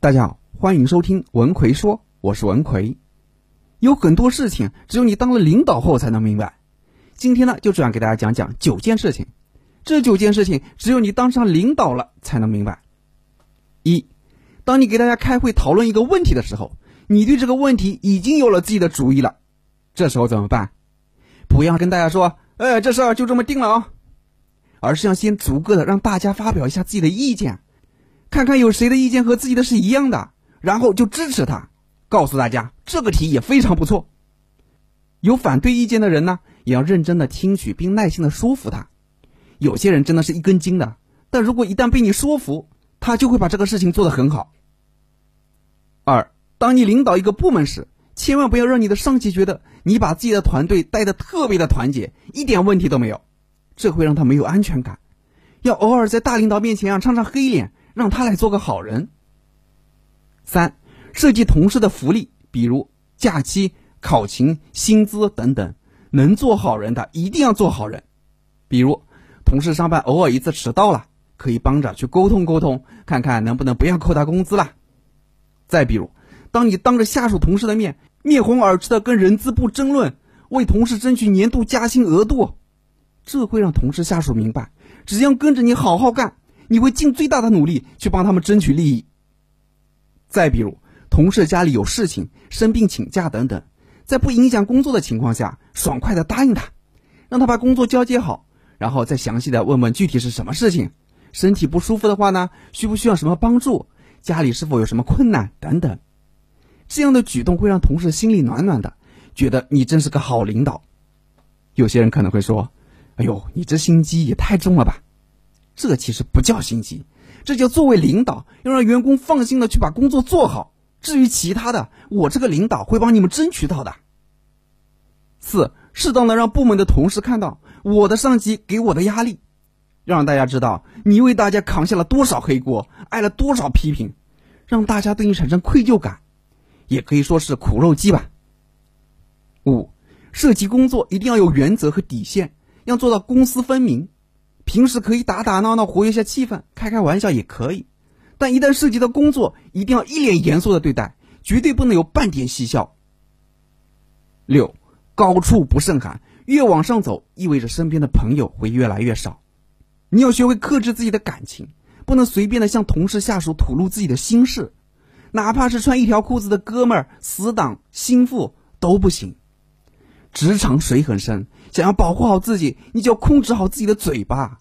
大家好，欢迎收听文奎说，我是文奎。有很多事情只有你当了领导后才能明白。今天呢，就这样给大家讲讲九件事情。这九件事情只有你当上领导了才能明白。一，当你给大家开会讨论一个问题的时候，你对这个问题已经有了自己的主意了，这时候怎么办？不要跟大家说，哎，这事儿就这么定了啊，而是要先逐个的让大家发表一下自己的意见，看看有谁的意见和自己的是一样的，然后就支持他，告诉大家这个题也非常不错。有反对意见的人呢，也要认真的听取并耐心的说服他。有些人真的是一根筋的，但如果一旦被你说服，他就会把这个事情做得很好。二，当你领导一个部门时，千万不要让你的上级觉得你把自己的团队带的特别的团结，一点问题都没有，这会让他没有安全感。要偶尔在大领导面前啊，唱唱黑脸，让他来做个好人。三，设计同事的福利，比如假期、考勤、薪资等等，能做好人的一定要做好人，比如。同事上班偶尔一次迟到了，可以帮着去沟通沟通，看看能不能不要扣他工资了。再比如，当你当着下属同事的面，面红耳赤的跟人资部争论，为同事争取年度加薪额度，这会让同事下属明白，只要跟着你好好干，你会尽最大的努力去帮他们争取利益。再比如，同事家里有事情、生病请假等等，在不影响工作的情况下，爽快的答应他，让他把工作交接好。然后再详细的问问具体是什么事情，身体不舒服的话呢，需不需要什么帮助？家里是否有什么困难等等？这样的举动会让同事心里暖暖的，觉得你真是个好领导。有些人可能会说：“哎呦，你这心机也太重了吧？”这其实不叫心机，这叫作为领导要让员工放心的去把工作做好。至于其他的，我这个领导会帮你们争取到的。四，适当的让部门的同事看到。我的上级给我的压力，让大家知道你为大家扛下了多少黑锅，挨了多少批评，让大家对你产生愧疚感，也可以说是苦肉计吧。五，涉及工作一定要有原则和底线，要做到公私分明。平时可以打打闹闹活跃一下气氛，开开玩笑也可以，但一旦涉及到工作，一定要一脸严肃的对待，绝对不能有半点嬉笑。六，高处不胜寒。越往上走，意味着身边的朋友会越来越少。你要学会克制自己的感情，不能随便的向同事、下属吐露自己的心事，哪怕是穿一条裤子的哥们儿、死党、心腹都不行。职场水很深，想要保护好自己，你就要控制好自己的嘴巴。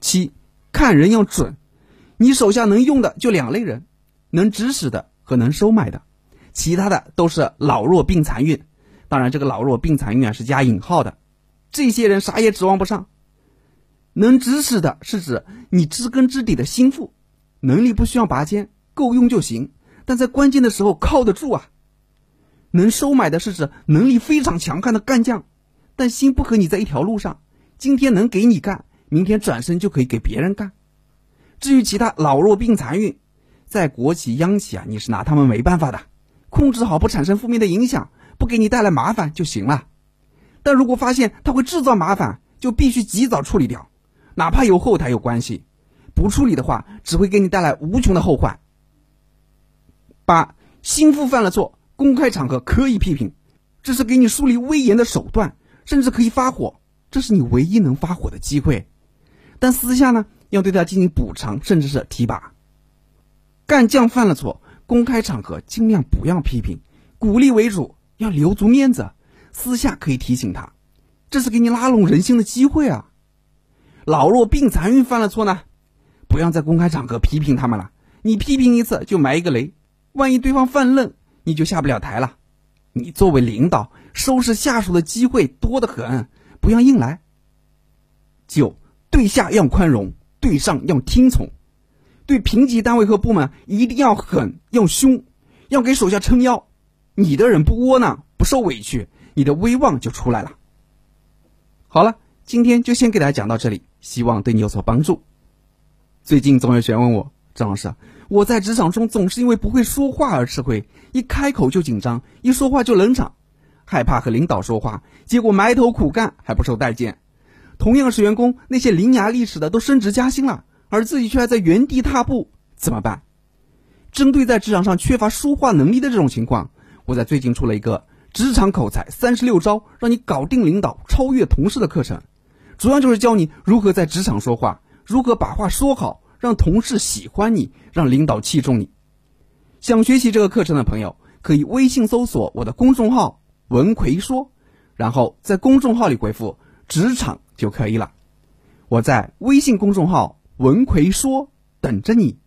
七，看人要准，你手下能用的就两类人，能指使的和能收买的，其他的都是老弱病残孕。当然，这个老弱病残远是加引号的，这些人啥也指望不上。能指使的是指你知根知底的心腹，能力不需要拔尖，够用就行，但在关键的时候靠得住啊。能收买的是指能力非常强悍的干将，但心不和你在一条路上，今天能给你干，明天转身就可以给别人干。至于其他老弱病残孕，在国企央企啊，你是拿他们没办法的，控制好不产生负面的影响。不给你带来麻烦就行了，但如果发现他会制造麻烦，就必须及早处理掉，哪怕有后台有关系，不处理的话，只会给你带来无穷的后患。八，心腹犯了错，公开场合可以批评，这是给你树立威严的手段，甚至可以发火，这是你唯一能发火的机会。但私下呢，要对他进行补偿，甚至是提拔。干将犯了错，公开场合尽量不要批评，鼓励为主。要留足面子，私下可以提醒他，这是给你拉拢人心的机会啊。老弱病残孕犯了错呢，不要在公开场合批评他们了。你批评一次就埋一个雷，万一对方犯愣，你就下不了台了。你作为领导，收拾下属的机会多得很，不要硬来。九，对下要宽容，对上要听从，对平级单位和部门一定要狠要凶，要给手下撑腰。你的人不窝囊，不受委屈，你的威望就出来了。好了，今天就先给大家讲到这里，希望对你有所帮助。最近总有学员问我，张老师，我在职场中总是因为不会说话而吃亏，一开口就紧张，一说话就冷场，害怕和领导说话，结果埋头苦干还不受待见。同样是员工，那些伶牙俐齿的都升职加薪了，而自己却还在原地踏步，怎么办？针对在职场上缺乏说话能力的这种情况，我在最近出了一个职场口才三十六招，让你搞定领导、超越同事的课程。主要就是教你如何在职场说话，如何把话说好，让同事喜欢你，让领导器重你。想学习这个课程的朋友，可以微信搜索我的公众号“文奎说”，然后在公众号里回复“职场”就可以了。我在微信公众号“文奎说”等着你。